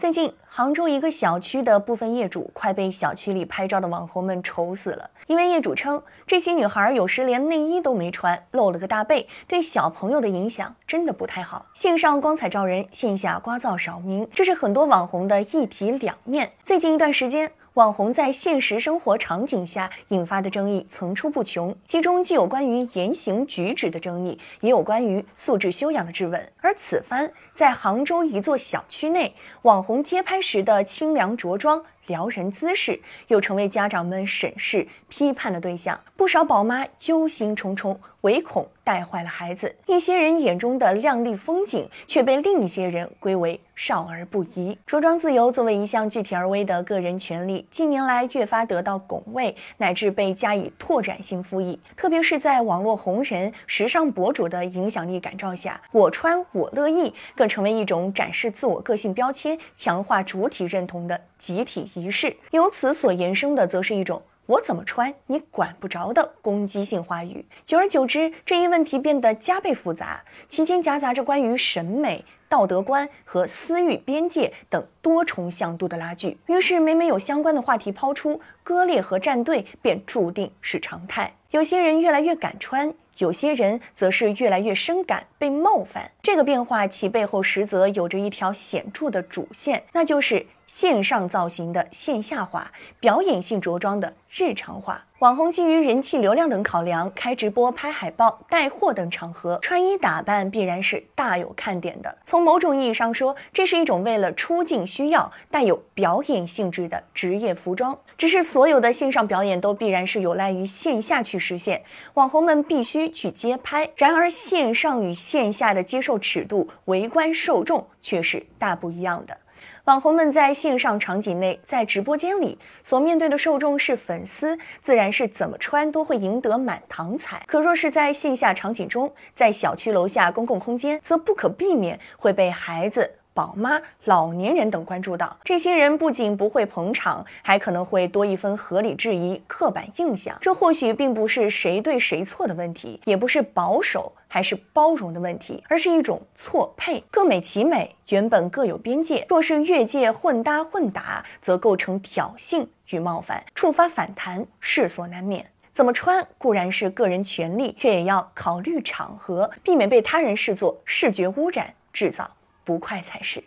最近，杭州一个小区的部分业主快被小区里拍照的网红们愁死了。因为业主称，这些女孩有时连内衣都没穿，露了个大背，对小朋友的影响真的不太好。线上光彩照人，线下聒噪扰民，这是很多网红的一体两面。最近一段时间。网红在现实生活场景下引发的争议层出不穷，其中既有关于言行举止的争议，也有关于素质修养的质问。而此番在杭州一座小区内，网红街拍时的清凉着装。撩人姿势又成为家长们审视批判的对象，不少宝妈忧心忡忡，唯恐带坏了孩子。一些人眼中的靓丽风景，却被另一些人归为少儿不宜。着装自由作为一项具体而微的个人权利，近年来越发得到拱卫，乃至被加以拓展性赋予。特别是在网络红人、时尚博主的影响力感召下，“我穿我乐意”更成为一种展示自我个性标签、强化主体认同的集体。仪式，由此所延伸的，则是一种“我怎么穿你管不着”的攻击性话语。久而久之，这一问题变得加倍复杂，其间夹杂着关于审美、道德观和私欲边界等多重向度的拉锯。于是，每每有相关的话题抛出，割裂和站队便注定是常态。有些人越来越敢穿。有些人则是越来越深感被冒犯，这个变化其背后实则有着一条显著的主线，那就是线上造型的线下化，表演性着装的日常化。网红基于人气、流量等考量，开直播、拍海报、带货等场合，穿衣打扮必然是大有看点的。从某种意义上说，这是一种为了出镜需要、带有表演性质的职业服装。只是所有的线上表演都必然是有赖于线下去实现，网红们必须去街拍。然而，线上与线下的接受尺度、围观受众却是大不一样的。网红们在线上场景内，在直播间里所面对的受众是粉丝，自然是怎么穿都会赢得满堂彩。可若是在线下场景中，在小区楼下公共空间，则不可避免会被孩子。宝妈、老年人等关注到，这些人不仅不会捧场，还可能会多一分合理质疑、刻板印象。这或许并不是谁对谁错的问题，也不是保守还是包容的问题，而是一种错配。各美其美，原本各有边界。若是越界混搭混打，则构成挑衅与冒犯，触发反弹，势所难免。怎么穿固然是个人权利，却也要考虑场合，避免被他人视作视觉污染，制造。不快才是。